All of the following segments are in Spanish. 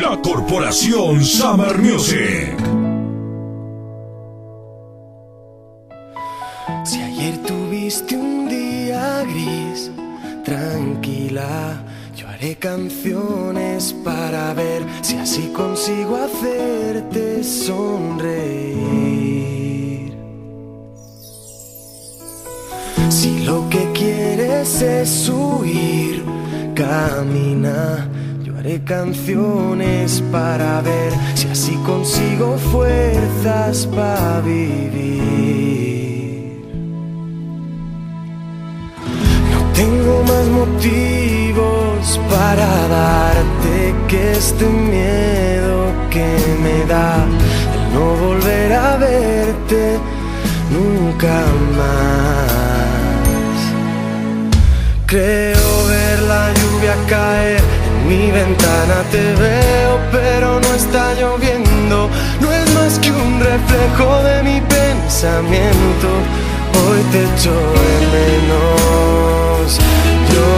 la Corporación Summer Music. Si ayer tuviste un día gris, tranquila, yo haré canciones para ver si así consigo hacerte sonreír. Si lo que quieres es huir, camina Haré canciones para ver si así consigo fuerzas para vivir. No tengo más motivos para darte que este miedo que me da el no volver a verte nunca más. Creo ver la lluvia caer mi ventana te veo, pero no está lloviendo. No es más que un reflejo de mi pensamiento. Hoy te echo de menos. Yo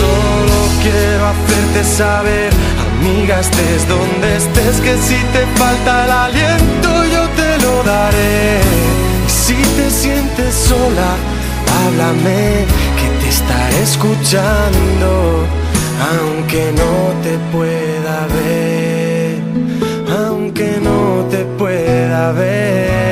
solo quiero hacerte saber, amiga, estés donde estés, que si te falta el aliento, yo te lo daré. si te sientes sola, háblame, que te estaré escuchando aunque no te pueda ver, aunque no te pueda ver.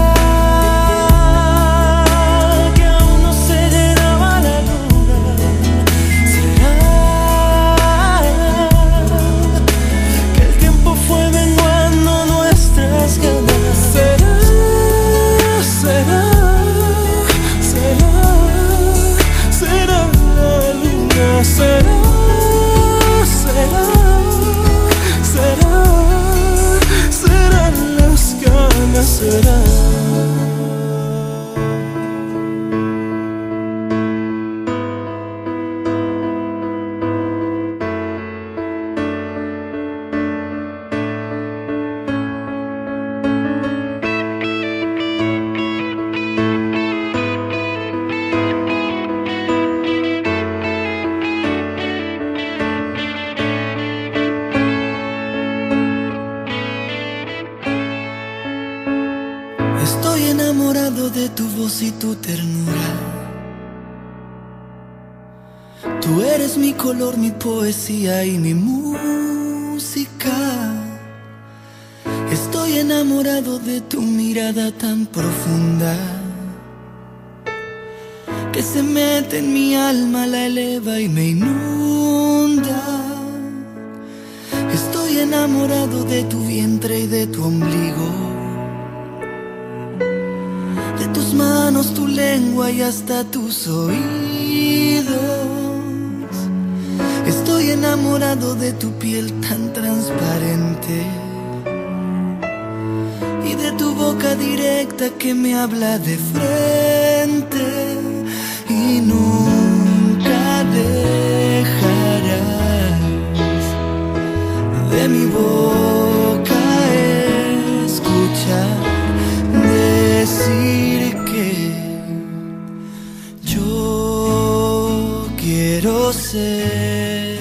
quiero ser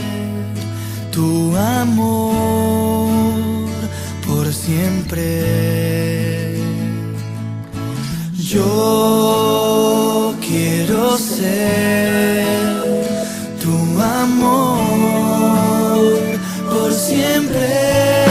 tu amor por siempre. Yo quiero ser tu amor por siempre.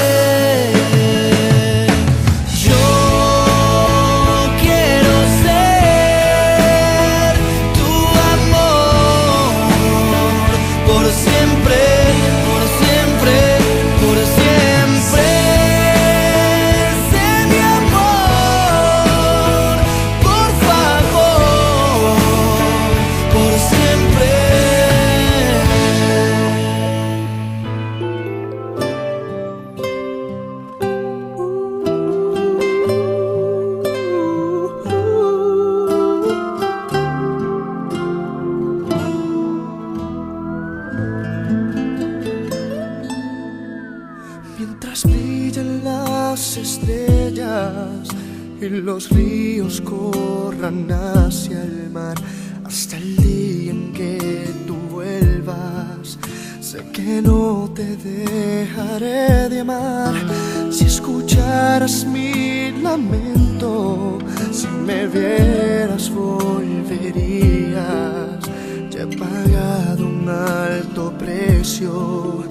Vieras volverías. Ya he pagado un alto precio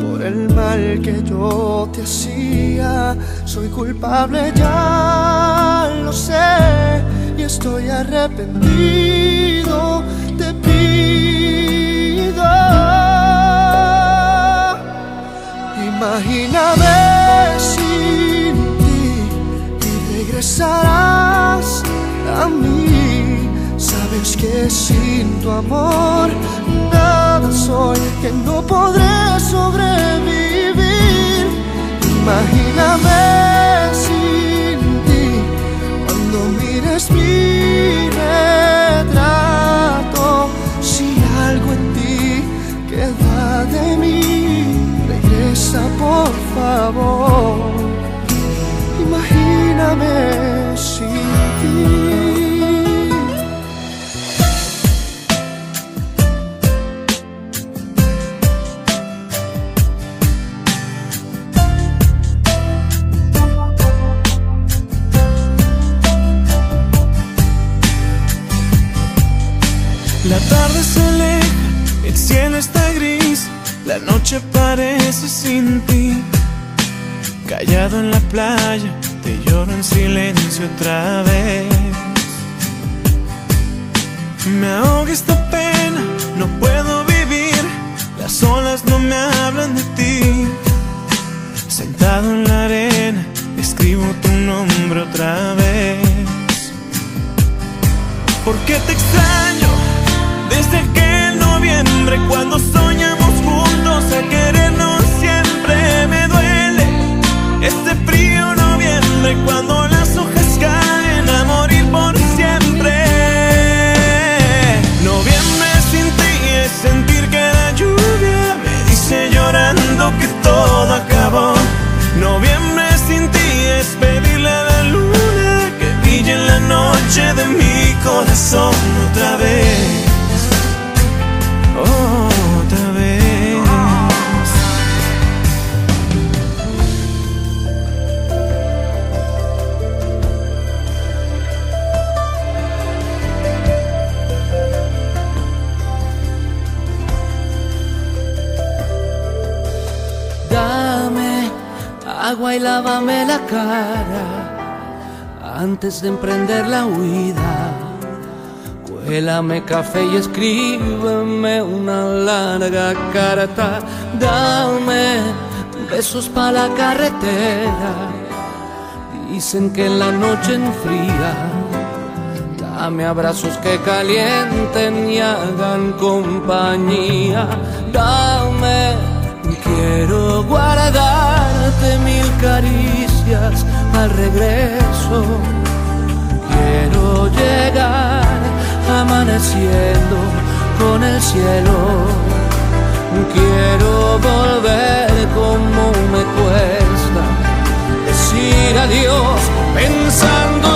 por el mal que yo te hacía. Soy culpable ya, lo sé, y estoy arrepentido. Te pido, imagíname sin ti y regresarás a mí. Sabes que sin tu amor nada soy, que no podré sobrevivir. Imagíname sin ti cuando mires mi retrato. Si algo en ti queda de mí, regresa por favor. Imagíname sin ti. Te lloro en silencio otra vez. Me ahoga esta pena, no puedo vivir. Las olas no me hablan de ti. Sentado en la arena, escribo tu nombre otra vez. ¿Por qué te extraño desde aquel noviembre cuando soñamos? a querernos cuando las hojas caen a morir por siempre. Noviembre sin ti es sentir que la lluvia me dice llorando que todo acabó. Noviembre sin ti es pedirle a la luna que brille en la noche de mi corazón otra vez. Agua y lávame la cara antes de emprender la huida. Cuélame café y escríbeme una larga carta. Dame besos para la carretera. Dicen que en la noche enfría. Dame abrazos que calienten y hagan compañía. Dame Quiero guardarte mil caricias al regreso. Quiero llegar amaneciendo con el cielo. Quiero volver como me cuesta decir adiós pensando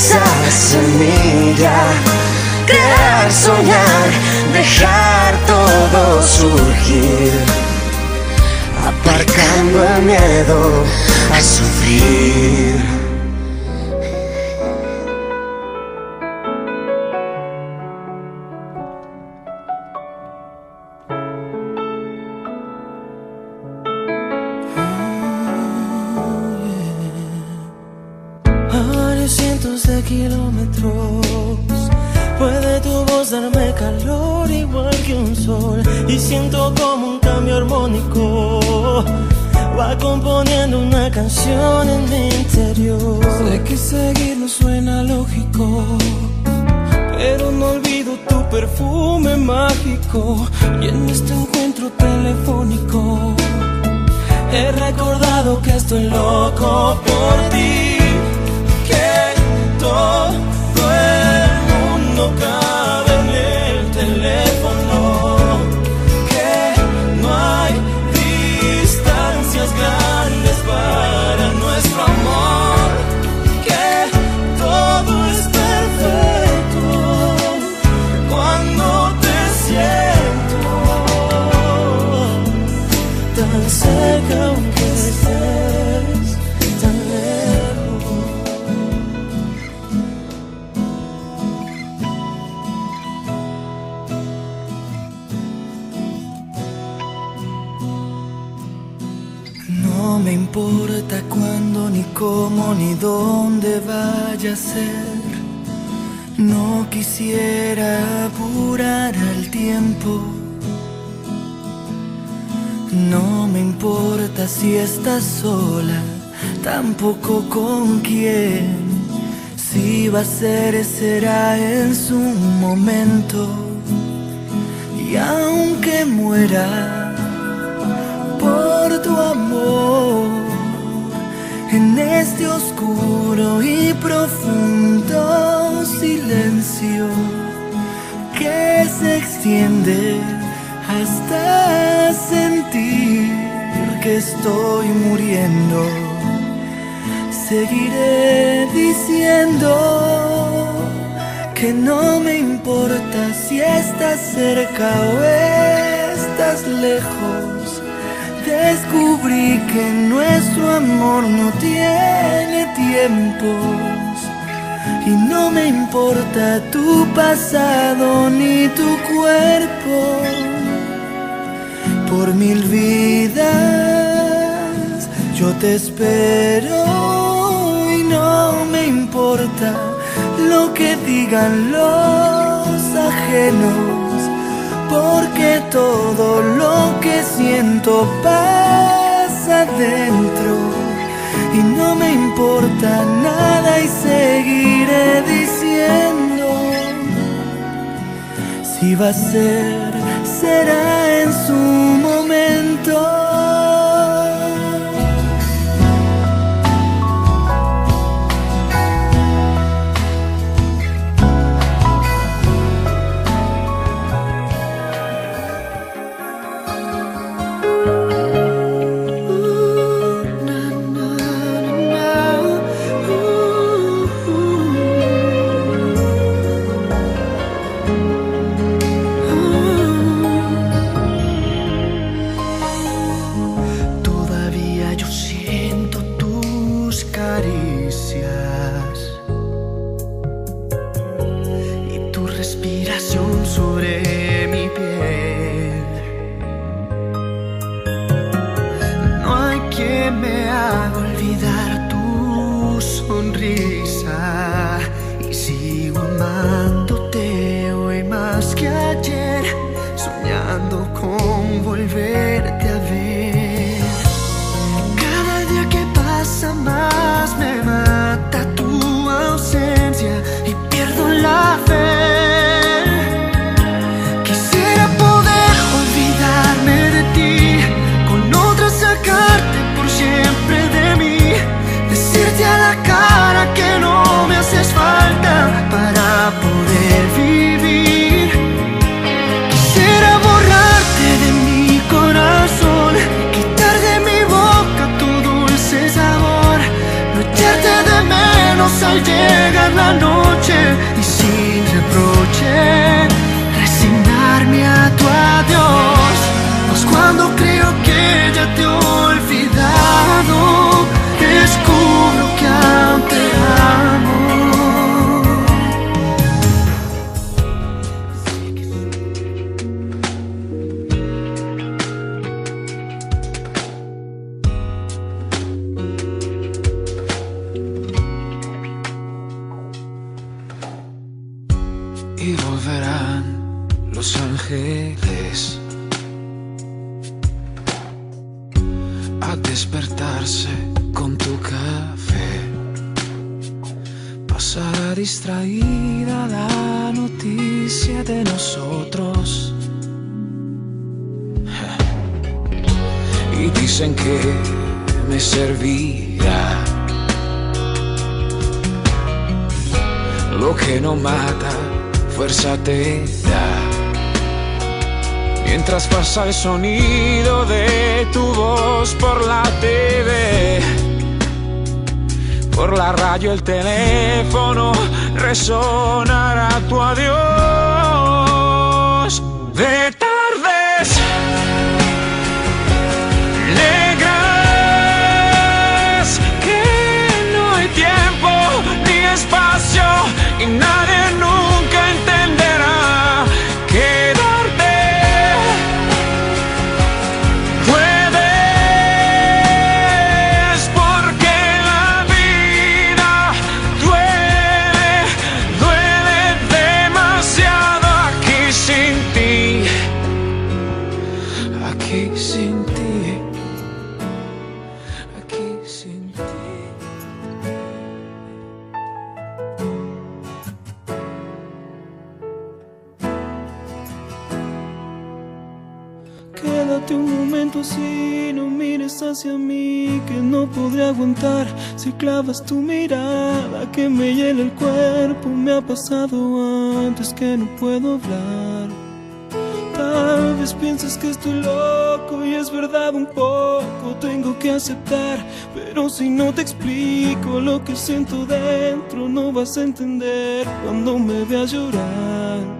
esa semilla crear, soñar, dejar todo surgir, aparcando el miedo a sufrir. Va componiendo una canción en mi interior. Sé que seguir no suena lógico, pero no olvido tu perfume mágico y en este encuentro telefónico he recordado que estoy loco por ti, Ser, será en su momento. Y aunque muera por tu amor, en este oscuro y profundo silencio que se extiende hasta sentir que estoy muriendo. Seguiré diciendo que no me importa si estás cerca o estás lejos. Descubrí que nuestro amor no tiene tiempos y no me importa tu pasado ni tu cuerpo. Por mil vidas yo te espero importa lo que digan los ajenos, porque todo lo que siento pasa dentro y no me importa nada y seguiré diciendo si va a ser, será en su lo que no mata, fuerza te da. Mientras pasa el sonido de tu voz por la TV, por la radio, el teléfono, resonará tu adiós. De tardes in no podré aguantar si clavas tu mirada que me hiela el cuerpo. Me ha pasado antes que no puedo hablar. Tal vez pienses que estoy loco y es verdad un poco, tengo que aceptar, pero si no te explico lo que siento dentro, no vas a entender cuando me veas llorar.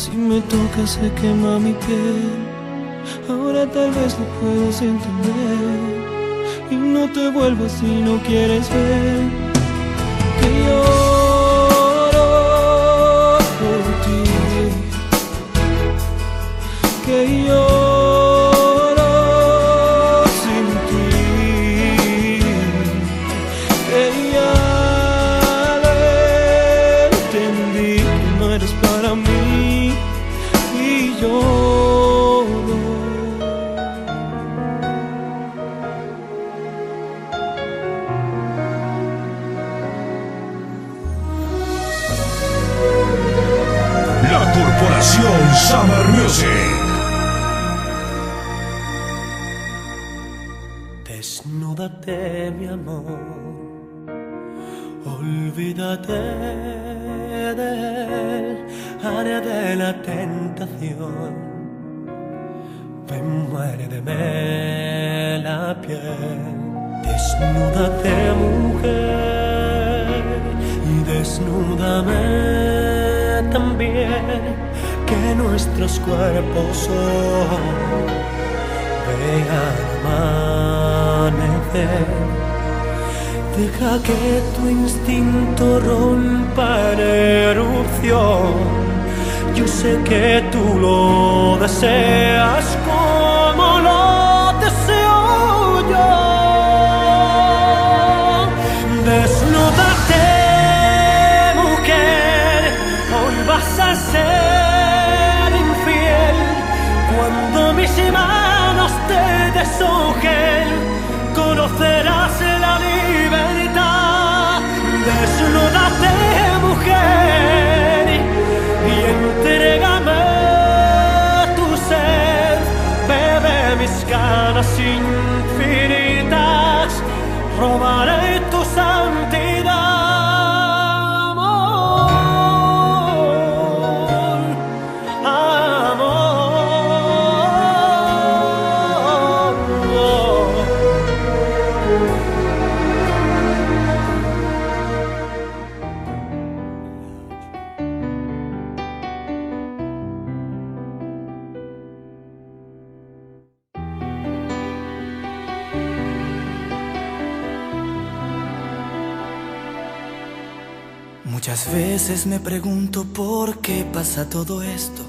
Si me tocas se quema mi piel. Ahora tal vez lo puedas entender. Y no te vuelvas si no quieres ver. Que lloro por ti. Que lloro sin ti. Que ya lo entendí que no eres para mí amor. Olvídate del área de la tentación. Ven, muérdeme la piel. Desnúdate, mujer. Y desnúdame también. Que nuestros cuerpos son vean amanecer. Deja que tu instinto rompa en erupción. Yo sé que tú lo deseas como lo deseo yo. Desnúdate, mujer, hoy vas a ser infiel cuando mis manos te deshojen, veces me pregunto por qué pasa todo esto,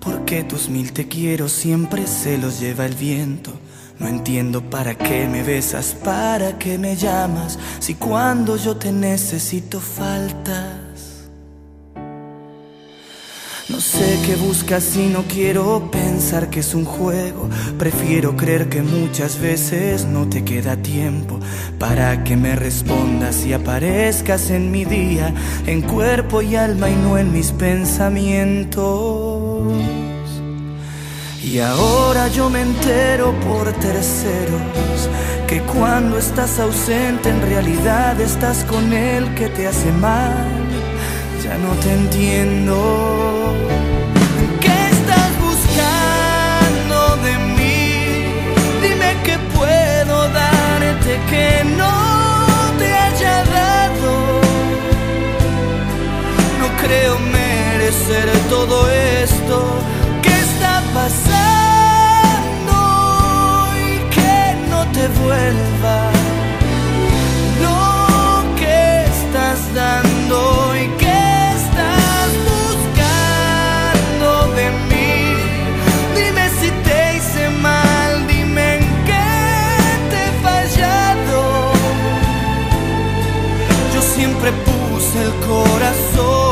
por qué tus mil te quiero siempre se los lleva el viento. No entiendo para qué me besas, para qué me llamas, si cuando yo te necesito faltas. No sé qué buscas y no quiero pensar que es un juego. Prefiero creer que muchas veces no te queda tiempo para que me respondas y aparezcas en mi día, en cuerpo y alma y no en mis pensamientos. Y ahora yo me entero por terceros que cuando estás ausente en realidad estás con él que te hace mal ya no te entiendo. ¿Qué estás buscando de mí? Dime que puedo darte que no te haya dado. No creo merecer todo esto. ¿Qué está pasando? Y que no te vuelva. Lo que estás dando y que corazón.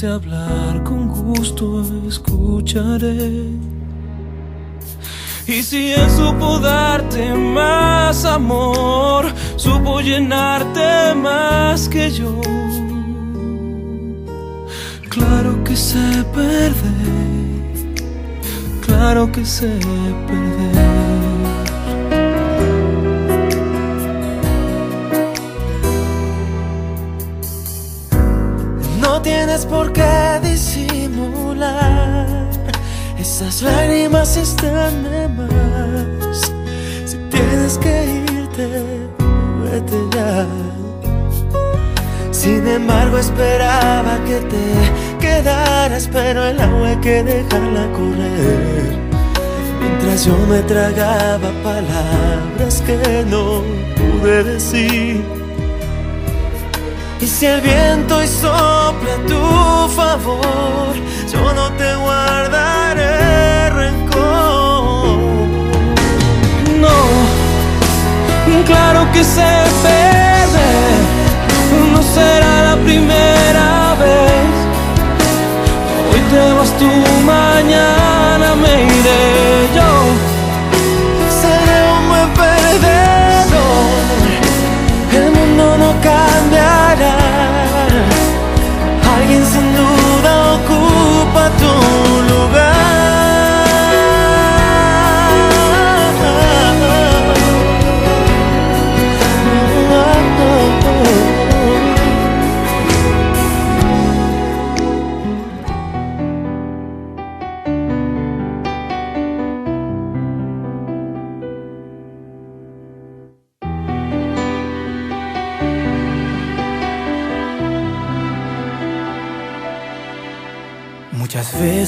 De hablar, con gusto escucharé. Y si él supo darte más amor, supo llenarte más que yo. Claro que sé perder, claro que sé perder. Tienes por qué disimular. Esas lágrimas están de más. Si tienes que irte, vete ya. Sin embargo, esperaba que te quedaras, pero el agua hay que dejarla correr. Mientras yo me tragaba palabras que no pude decir. Y si el viento hoy sopla a tu favor, yo no te guardaré rencor. No, claro que sé perder, no será la primera vez. Hoy te vas tú, mañana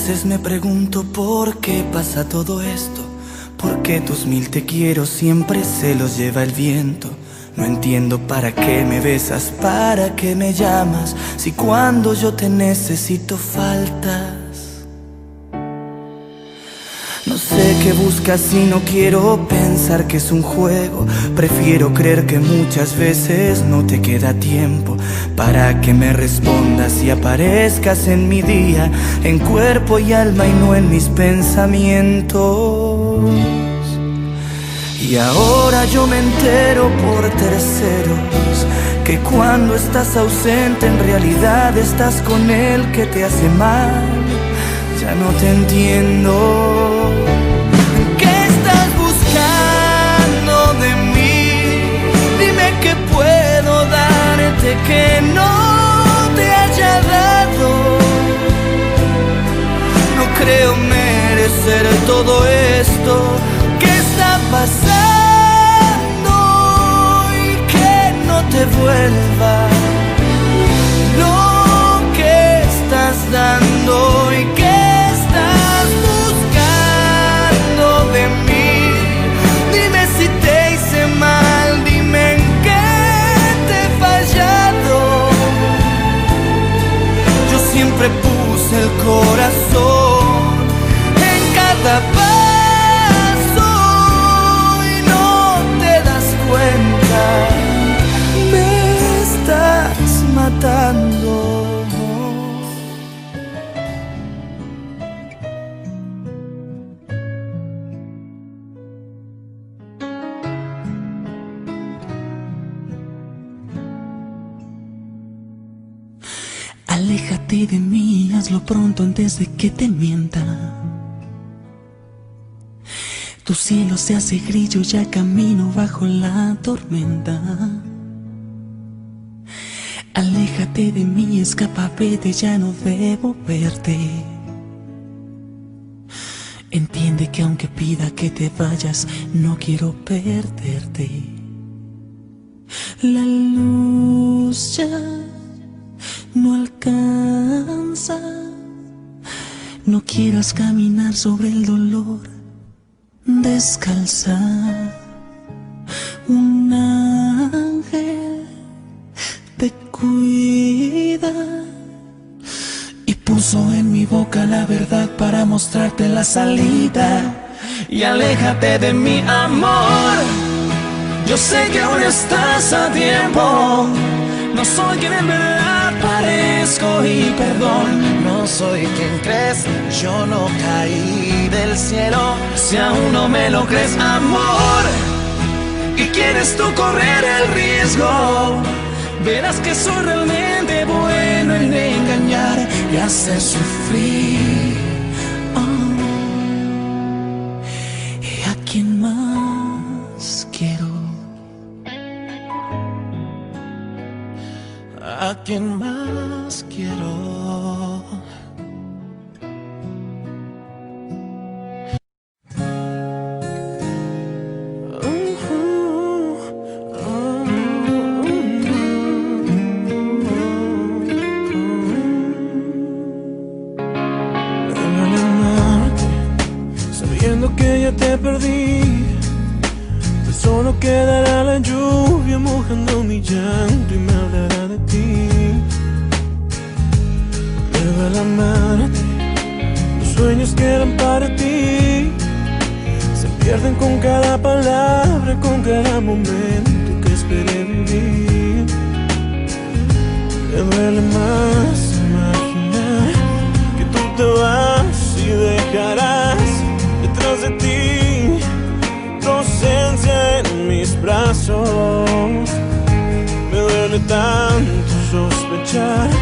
veces me pregunto por qué pasa todo esto. ¿Por qué tus mil te quiero siempre se los lleva el viento? No entiendo para qué me besas, para qué me llamas, si cuando yo te necesito faltas. Sé qué buscas y no quiero pensar que es un juego. Prefiero creer que muchas veces no te queda tiempo para que me respondas y aparezcas en mi día, en cuerpo y alma y no en mis pensamientos. Y ahora yo me entero por terceros que cuando estás ausente en realidad estás con él que te hace mal. Ya no te entiendo. Que no te haya dado. No creo merecer todo esto que está pasando y que no te vuelva lo que estás dando y que siempre puse el corazón en cada hazlo pronto antes de que te mienta. Tu cielo se hace grillo, ya camino bajo la tormenta. Aléjate de mí, escapa, vete, ya no debo verte. Entiende que aunque pida que te vayas, no quiero perderte. La luz ya no alcanza. No quieras caminar sobre el dolor descalza. Un ángel te cuida y puso en mi boca la verdad para mostrarte la salida. Y aléjate de mi amor. Yo sé que aún estás a tiempo. No soy quien en verdad y perdón. No soy quien crees, yo no caí del cielo. Si aún no me lo crees, amor, y quieres tú correr el riesgo, verás que soy realmente bueno en engañar y hacer sufrir. Oh. ¿Y a quién más quiero? ¿A quién más perdí. Pues solo quedará la lluvia mojando mi llanto y me hablará de ti. Me duele amarte, los sueños que eran para ti se pierden con cada palabra, con cada momento que esperé vivir. Me duele más future.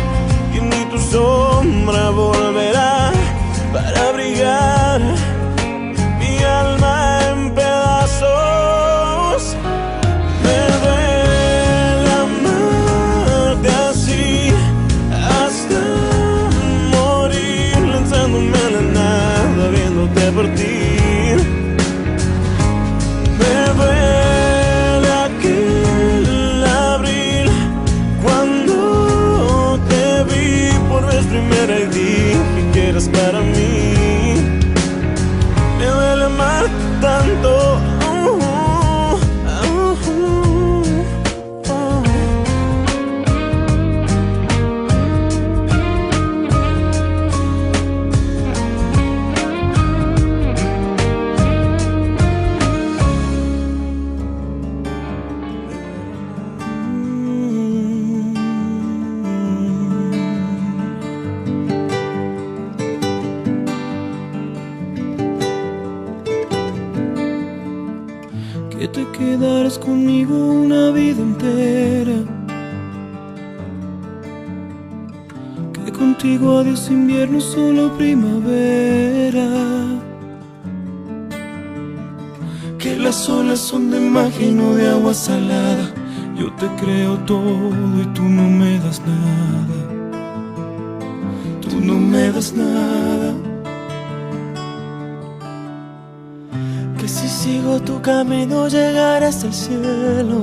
Adiós invierno, solo primavera. Que las olas son de magia y no de agua salada. Yo te creo todo y tú no me das nada. Tú no me das nada. Que si sigo tu camino llegaré hasta el cielo.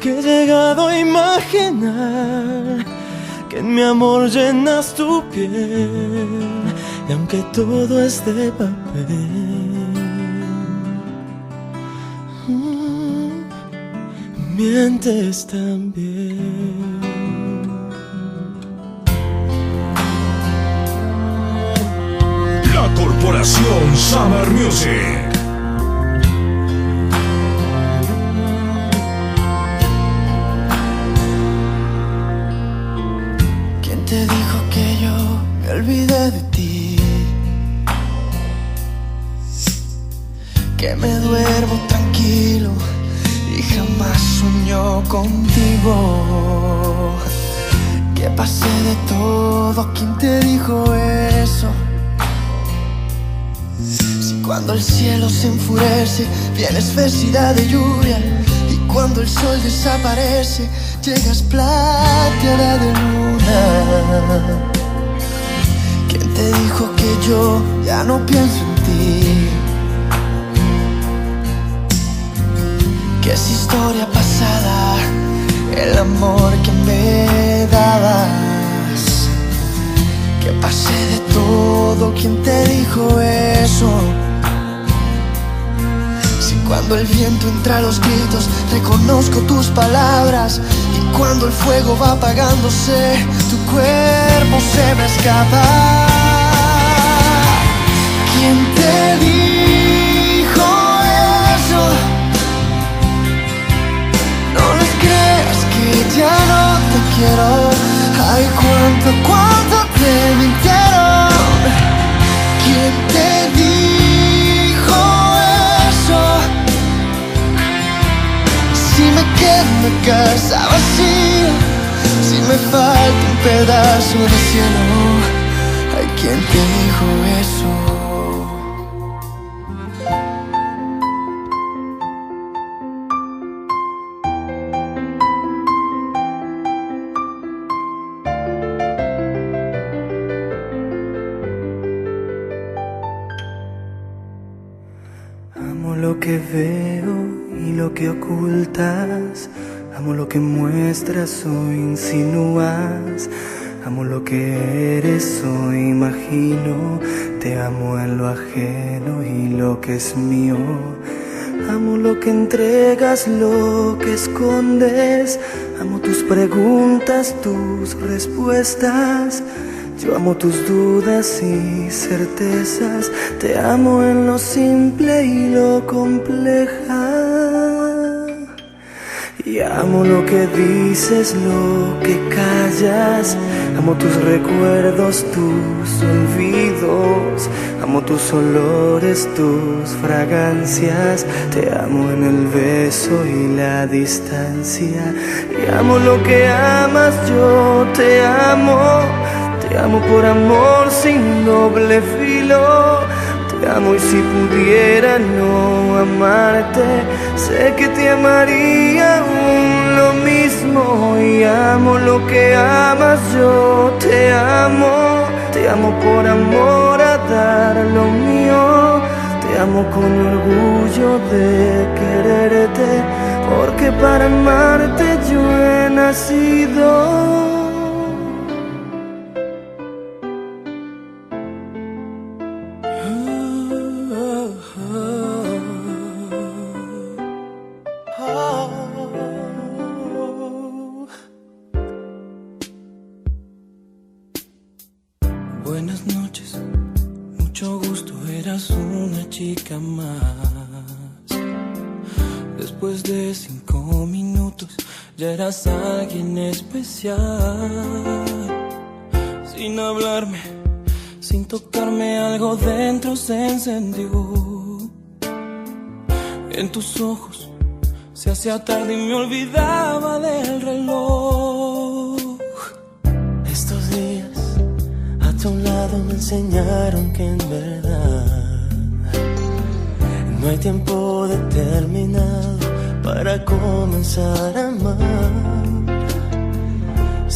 que he llegado a imaginar que en mi amor llenas tu piel y aunque todo es de papel mm, mientes también La Corporación Summer Music. Te dijo que yo me olvidé de ti? Que me duermo tranquilo y jamás sueño contigo. Que pasé de todo, ¿quién te dijo eso? Si cuando el cielo se enfurece, viene espesidad de lluvia. Cuando el sol desaparece, llegas plateada de luna. ¿Quién te dijo que yo ya no pienso en ti? Que es historia pasada el amor que me dabas. Que pasé de todo, ¿quién te dijo eso? Cuando el viento entra a los gritos, reconozco tus palabras. Y cuando el fuego va apagándose, tu cuerpo se me escapa. ¿Quién te dijo eso? No les creas que ya no te quiero. Ay, cuánto, cuánto te mintieron. ¿Quién te Quedo en casa vacía, si me falta un pedazo de cielo. Ay, ¿quién te dijo eso? Muestras o insinúas. Amo lo que eres o imagino. Te amo en lo ajeno y lo que es mío. Amo lo que entregas, lo que escondes. Amo tus preguntas, tus respuestas. Yo amo tus dudas y certezas, te amo en lo simple y lo compleja. Y amo lo que dices, lo que callas. Amo tus recuerdos, tus olvidos. Amo tus olores, tus fragancias. Te amo en el beso y la distancia. Y amo lo que amas, yo te amo. Te amo por amor sin doble filo. Te amo y si pudiera no amarte, sé que te amaría lo mismo. Y amo lo que amas, yo te amo. Te amo por amor a dar lo mío. Te amo con orgullo de quererte, porque para amarte yo he nacido. Sin hablarme, sin tocarme, algo dentro se encendió. En tus ojos se hacía tarde y me olvidaba del reloj. Estos días a tu lado me enseñaron que en verdad no hay tiempo determinado para comenzar a amar.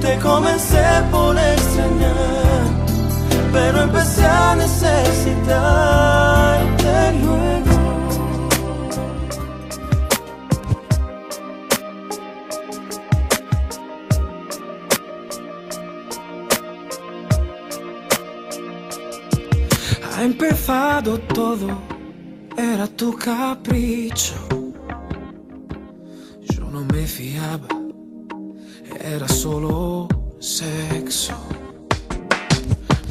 Te comencé por extrañar, pero empecé a necesitarte luego. Ha empezado todo, era tu capricho. Era solo sexo.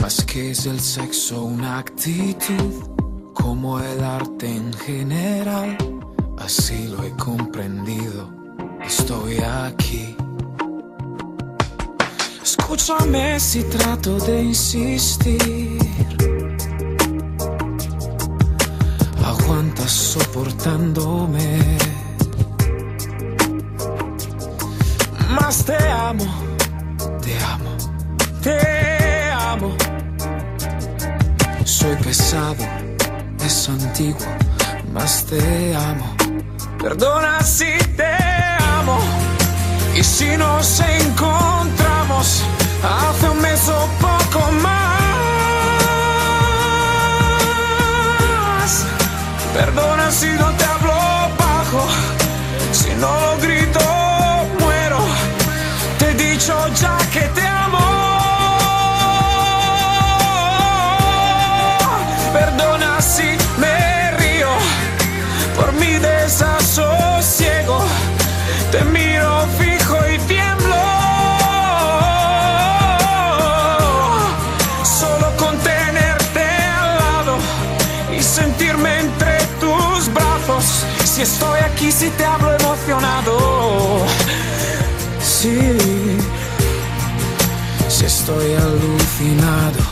Más que es el sexo, una actitud, como el arte en general. Así lo he comprendido, estoy aquí. Escúchame si trato de insistir. Aguantas soportándome. Más te amo, te amo, te amo. Soy pesado, es antiguo, más te amo. Perdona si te amo. Y si nos encontramos hace un mes o poco más. Perdona si no te hablo bajo, si no lo grito, dicho ya que te amo. Perdona si me río por mi desasosiego. Te miro fijo y tiemblo. Solo con tenerte al lado y sentirme entre tus brazos. Si estoy aquí, si te hablo emocionado. Sí, estoy alucinado.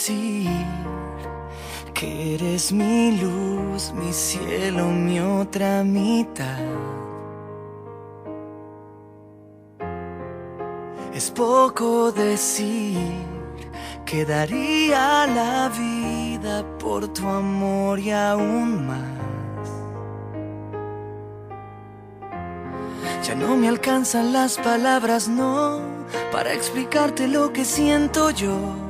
decir que eres mi luz, mi cielo, mi otra mitad. Es poco decir que daría la vida por tu amor y aún más. Ya no me alcanzan las palabras, no, para explicarte lo que siento yo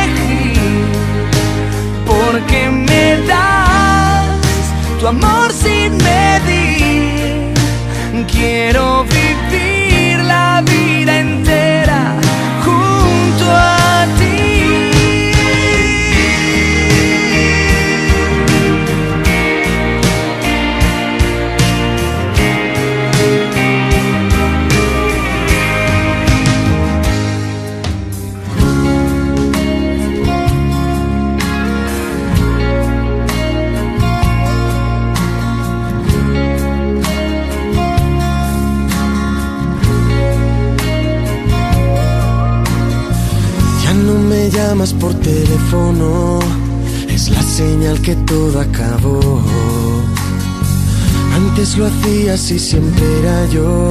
porque me das tu amor sin medir. Quiero vivir. es la señal que todo acabó. Antes lo hacías y siempre era yo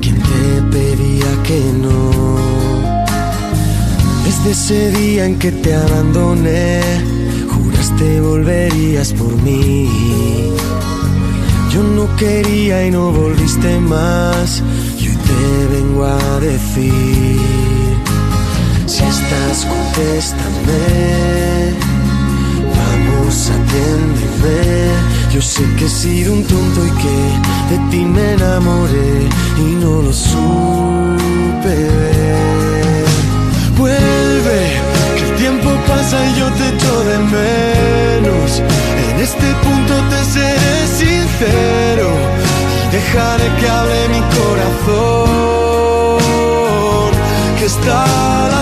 quien te pedía que no. Desde ese día en que te abandoné, juraste volverías por mí. Yo no quería y no volviste más, y te vengo a decir si estás, contéstame. Vamos, atiéndeme. Yo sé que he sido un tonto y que de ti me enamoré y no lo supe. Vuelve, que el tiempo pasa y yo te echo de menos. En este punto te seré sincero y dejaré que hable mi corazón que está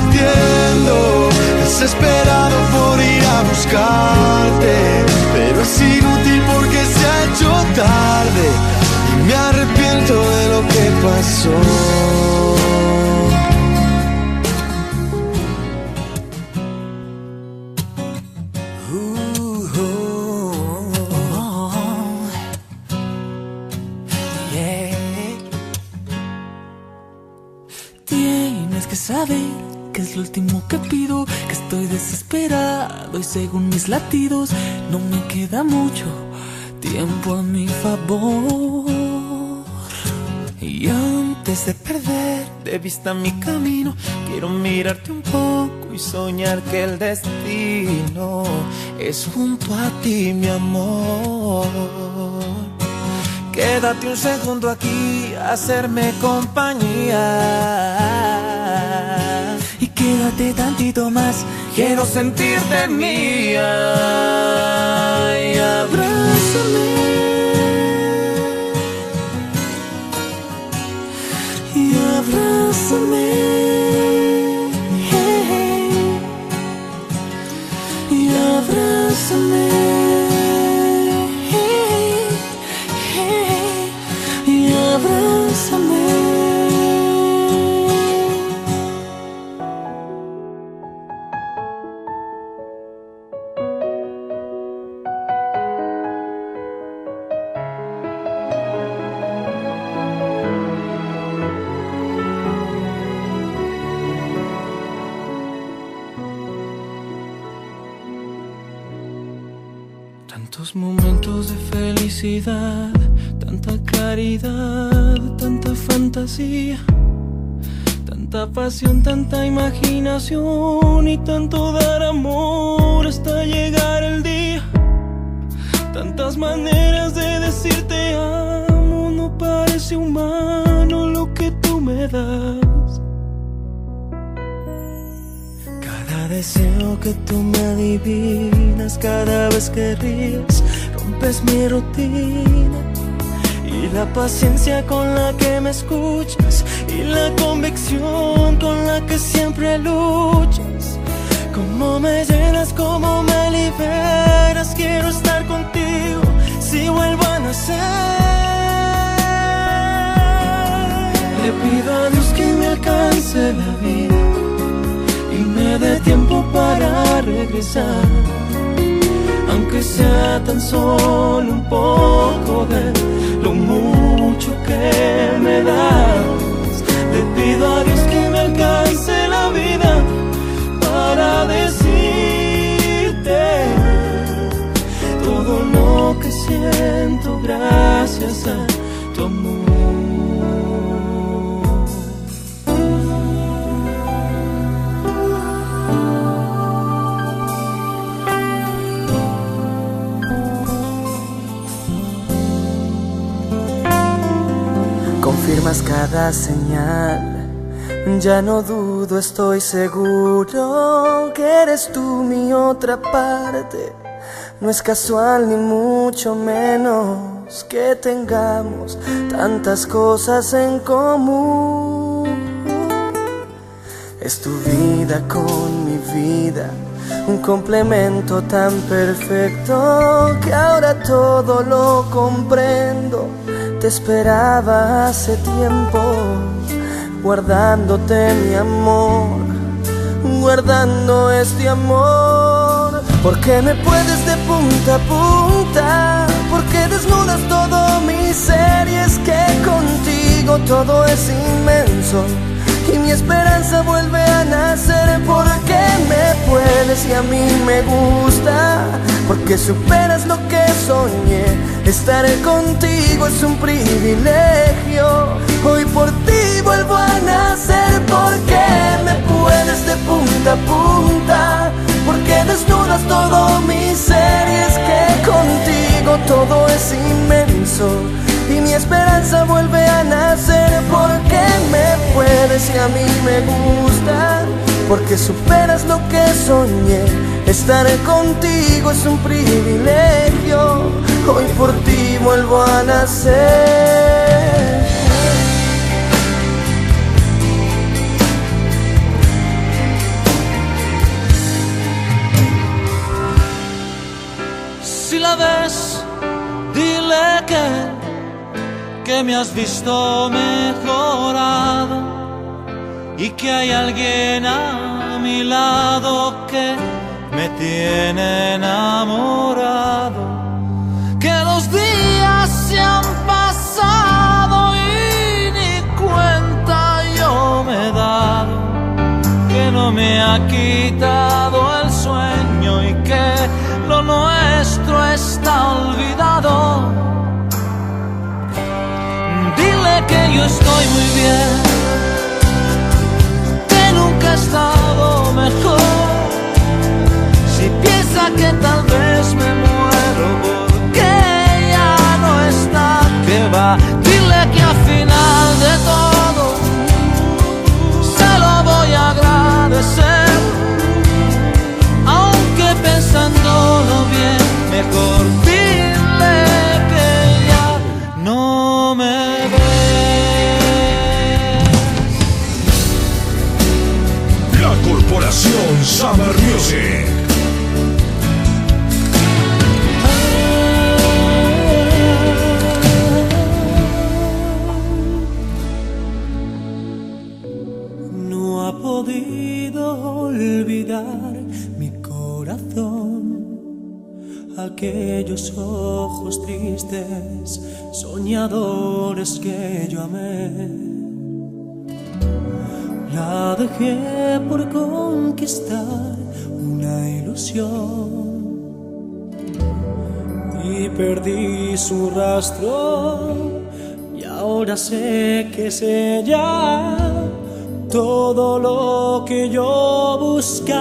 desesperado por ir a buscarte, pero es inútil porque se ha hecho tarde y me arrepiento de lo que pasó. Según mis latidos no me queda mucho tiempo a mi favor. Y antes de perder de vista mi camino, quiero mirarte un poco y soñar que el destino es junto a ti, mi amor. Quédate un segundo aquí a hacerme compañía. Y quédate tantito más, quiero sentirte mía. Y abrázame. Y abrázame. Tanta imaginación y tanto dar amor hasta llegar el día. Tantas maneras de decirte amo, no parece humano lo que tú me das. Cada deseo que tú me adivinas, cada vez que ríes, rompes mi rutina. Y la paciencia con la que me escuchas, y la convicción con la que siempre luchas. Cómo me llenas, cómo me liberas, quiero estar contigo si vuelvo a nacer. Le pido a Dios que me alcance la vida y me dé tiempo para regresar. Aunque sea tan solo un poco de lo mucho que me das. Le pido a Dios que me alcance la vida para decirte todo lo que siento gracias a tu amor. Cada señal, ya no dudo, estoy seguro que eres tú mi otra parte. No es casual ni mucho menos que tengamos tantas cosas en común. Es tu vida con mi vida, un complemento tan perfecto que ahora todo lo comprendo. Te esperaba hace tiempo, guardándote mi amor, guardando este amor. Porque me puedes de punta a punta, porque desnudas todo mi todo es inmenso y mi esperanza vuelve a nacer. Porque me puedes y a mí me gusta porque superas lo que soñé. Estar contigo es un privilegio. Hoy por ti vuelvo a nacer. Porque me puedes de punta a punta porque desnudas todo mi ser. Y es que contigo todo es inmenso. Y mi esperanza vuelve a nacer. Porque me puedes y a mí me gusta porque superas lo que soñé estar contigo es un privilegio. Hoy por ti vuelvo a nacer. Si la ves, dile que que me has visto mejorado y que hay alguien a mi lado que me tiene enamorado. Que los días se han pasado y ni cuenta yo me he dado. Que no me ha quitado el sueño y que lo nuestro está olvidado que yo estoy muy bien, que nunca he estado mejor. Que tal vez me muero porque ya no está, que va, dile que al final de todo se lo voy a agradecer, aunque pensándolo bien, mejor dile que ya no me Corporación Summer Music. Aquellos ojos tristes, soñadores que yo amé. La dejé por conquistar una ilusión y perdí su rastro. Y ahora sé que es ella todo lo que yo buscaba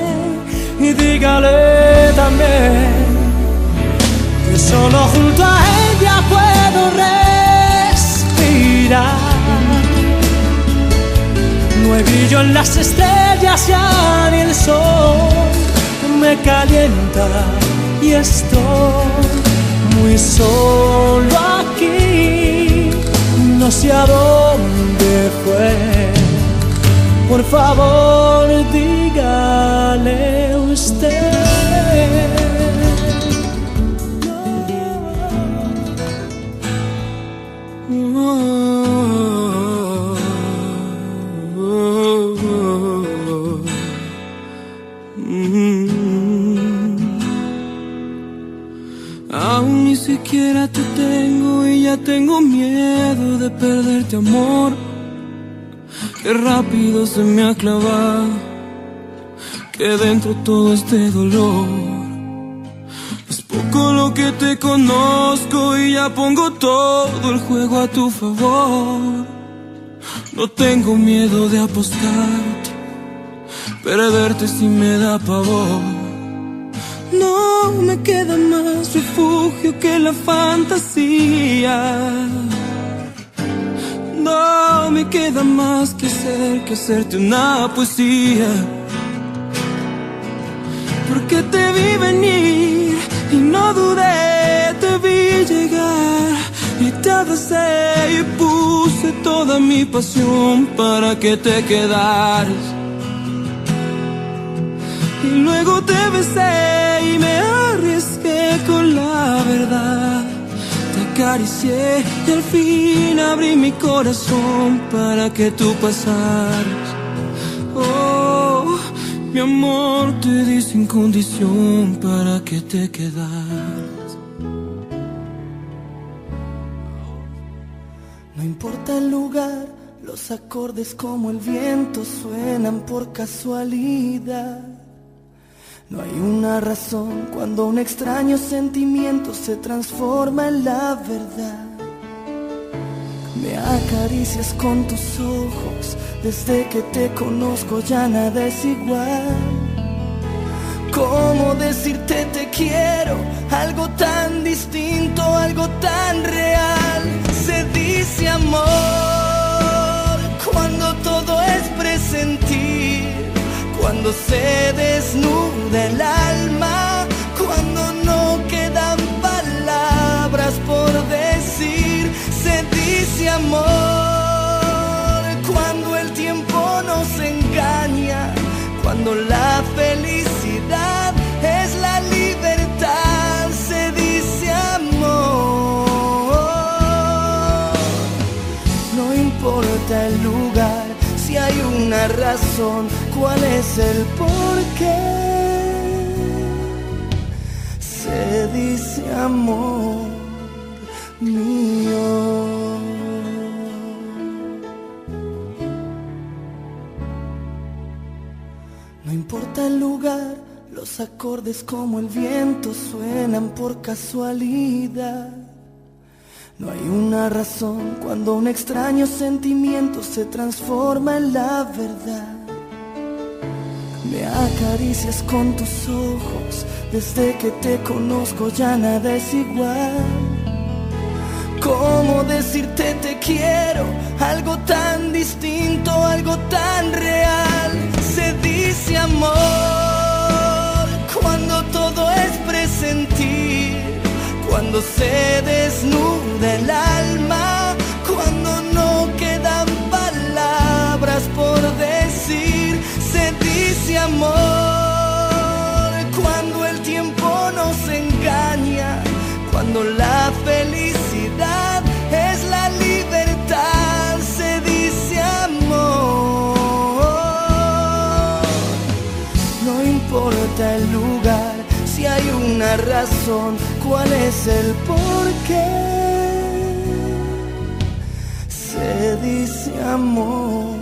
Y dígale también que solo junto a ella puedo respirar no hay brillo en las estrellas ya ni el sol me calienta y estoy muy solo aquí. No sé a dónde fue. Por favor, dígale tengo miedo de perderte amor. Qué rápido se me ha clavado, que dentro todo este dolor. Es poco lo que te conozco y ya pongo todo el juego a tu favor. No tengo miedo de apostarte, perderte si me da pavor. No me queda más refugio que la fantasía. No me queda más que hacer que hacerte una poesía. Porque te vi venir y no dudé, te vi llegar y te abracé y pude toda mi pasión para que te quedaras. Y luego te besé arriesgué con la verdad. Te acaricié y al fin abrí mi corazón para que tú pasaras. Oh, mi amor, te di sin condición para que te quedaras. No importa el lugar, los acordes como el viento suenan por casualidad. No hay una razón cuando un extraño sentimiento se transforma en la verdad. Me acaricias con tus ojos, desde que te conozco ya nada es igual. ¿Cómo decirte te quiero? Algo tan distinto, algo tan real. Se dice amor cuando todo es presentir cuando se desnuda el alma, cuando no quedan palabras por decir, se dice amor, cuando el tiempo nos engaña, cuando la felicidad es la libertad, se dice amor, no importa el lugar si hay una razón, ¿cuál es el por qué? Se dice amor mío. No importa el lugar, los acordes como el viento suenan por casualidad. No hay una razón cuando un extraño sentimiento se transforma en la verdad. Me acaricias con tus ojos, desde que te conozco ya nada es igual. ¿Cómo decirte te quiero? Algo tan distinto, algo tan real. Se dice amor cuando todo es presentir cuando se desnuda el alma, cuando el tiempo nos engaña, cuando la felicidad es la libertad, se dice amor, no importa el lugar, si hay una razón, cuál es el por qué. Se dice amor.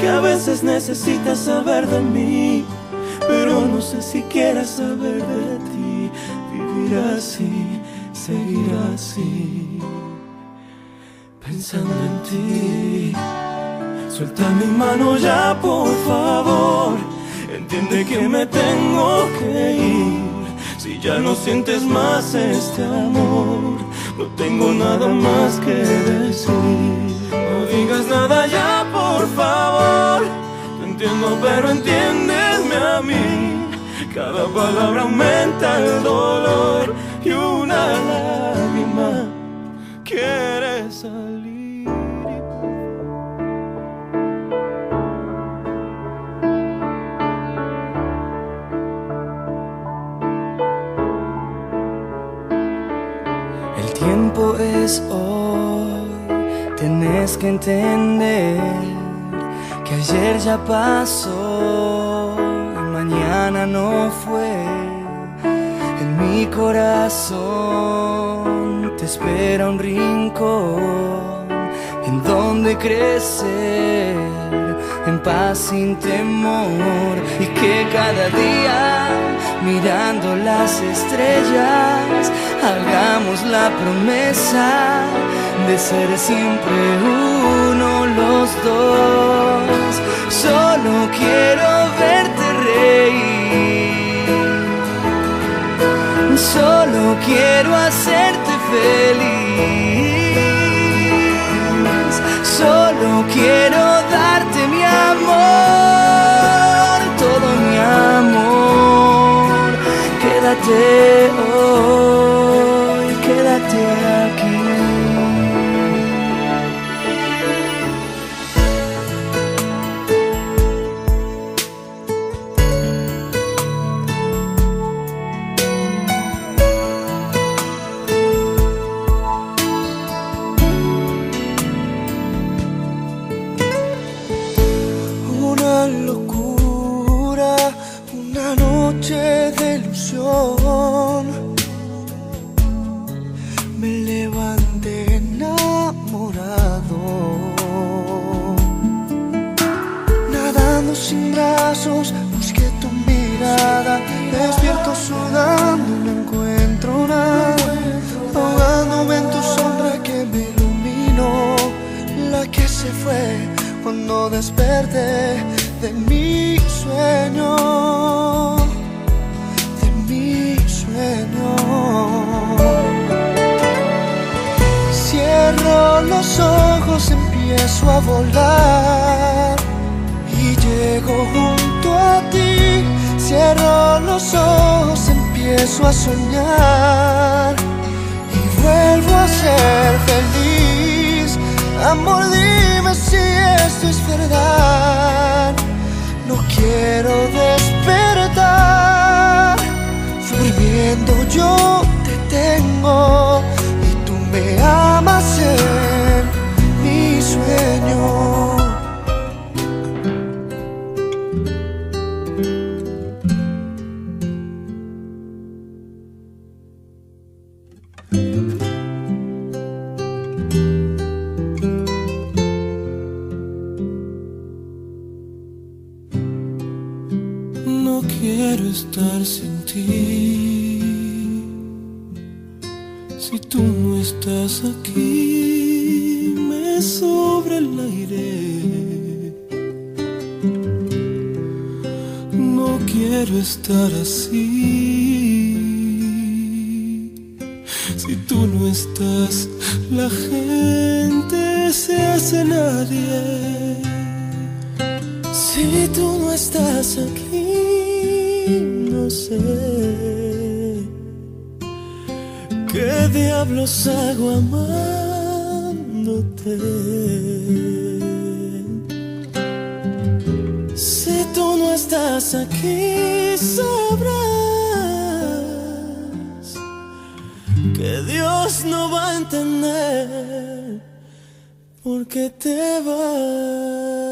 que a veces necesitas saber de mí, pero no sé si quieres saber de ti. Vivir así, seguir así, pensando en ti. Suelta mi mano ya, por favor. Entiende que me tengo que ir. Si ya no sientes más este amor, no tengo nada más que decir. No digas nada ya, por favor. Te entiendo, pero entiéndeme a mí. Cada palabra aumenta el dolor y una lágrima quiere salir. El tiempo es hoy, tenés que entender que ayer ya pasó y mañana no fue. En mi corazón te espera un rincón en donde crecer en paz sin temor y que cada día mirando las estrellas hagamos la promesa de ser siempre uno los dos. Solo quiero verte reír. Solo quiero hacerte feliz. Solo quiero darte mi amor, todo mi amor. Quédate hoy, gente se hace nadie. Si tú no estás aquí, no sé qué diablos hago amándote. Si tú no estás aquí, sabrás que Dios no va a entender por qué te vas.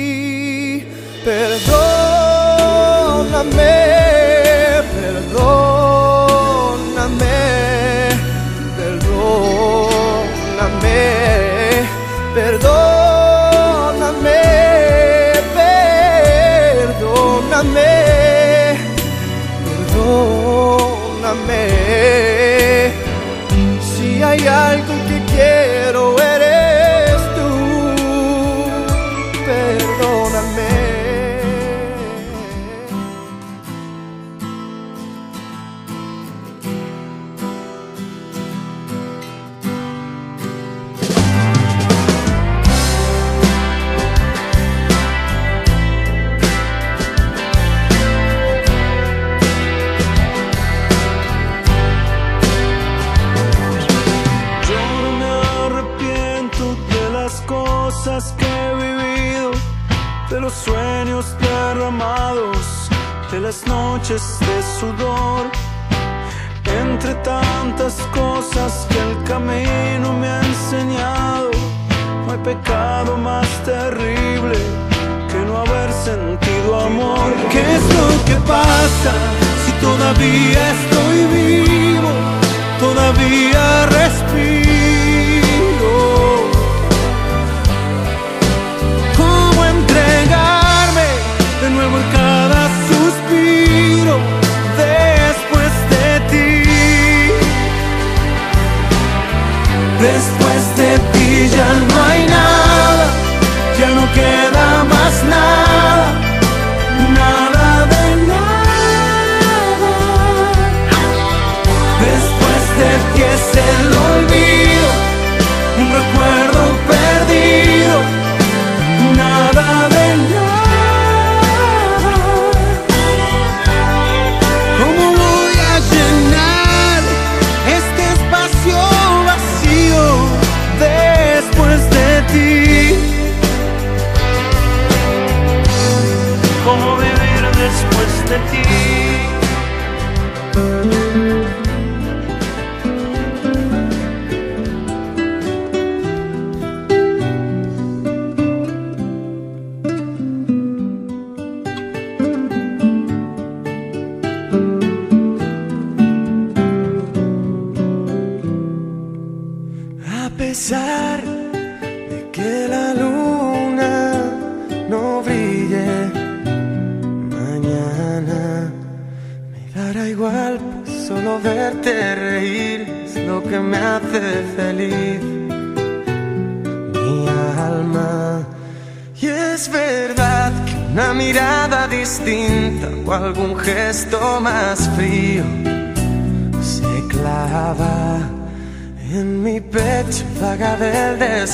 Perdóname, perdóname, noches de sudor, entre tantas cosas que el camino me ha enseñado, no hay pecado más terrible que no haber sentido amor. ¿Qué es lo que pasa si todavía estoy vivo, todavía respiro?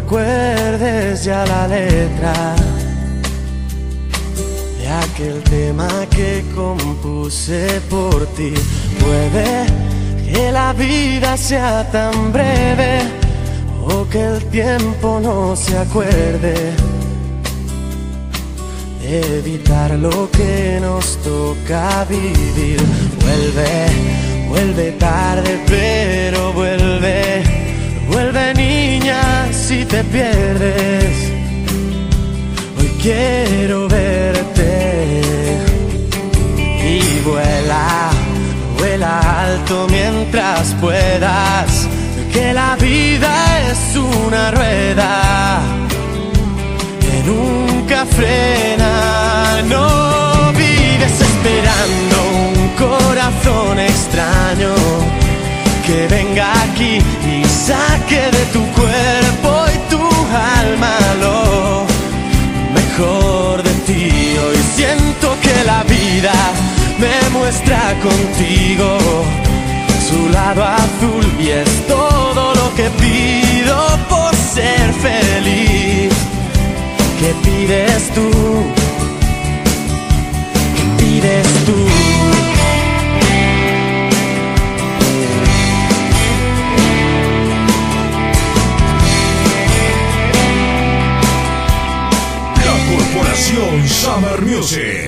recuerdes ya la letra de aquel tema que compuse por ti. Puede que la vida sea tan breve o que el tiempo no se acuerde de evitar lo que nos toca vivir. Vuelve, vuelve tarde, pero vuelve, vuelve niña si te pierdes. Hoy quiero verte. Y vuela, vuela alto mientras puedas, que la vida es una rueda que nunca frena, no vives esperando un corazón extraño que venga aquí y saque de tu cuerpo y tu alma lo mejor de ti. Hoy siento que la vida me muestra contigo su lado azul y es todo lo que pido por ser feliz. ¿Qué pides tú? ¿Qué pides tú? Summer Music.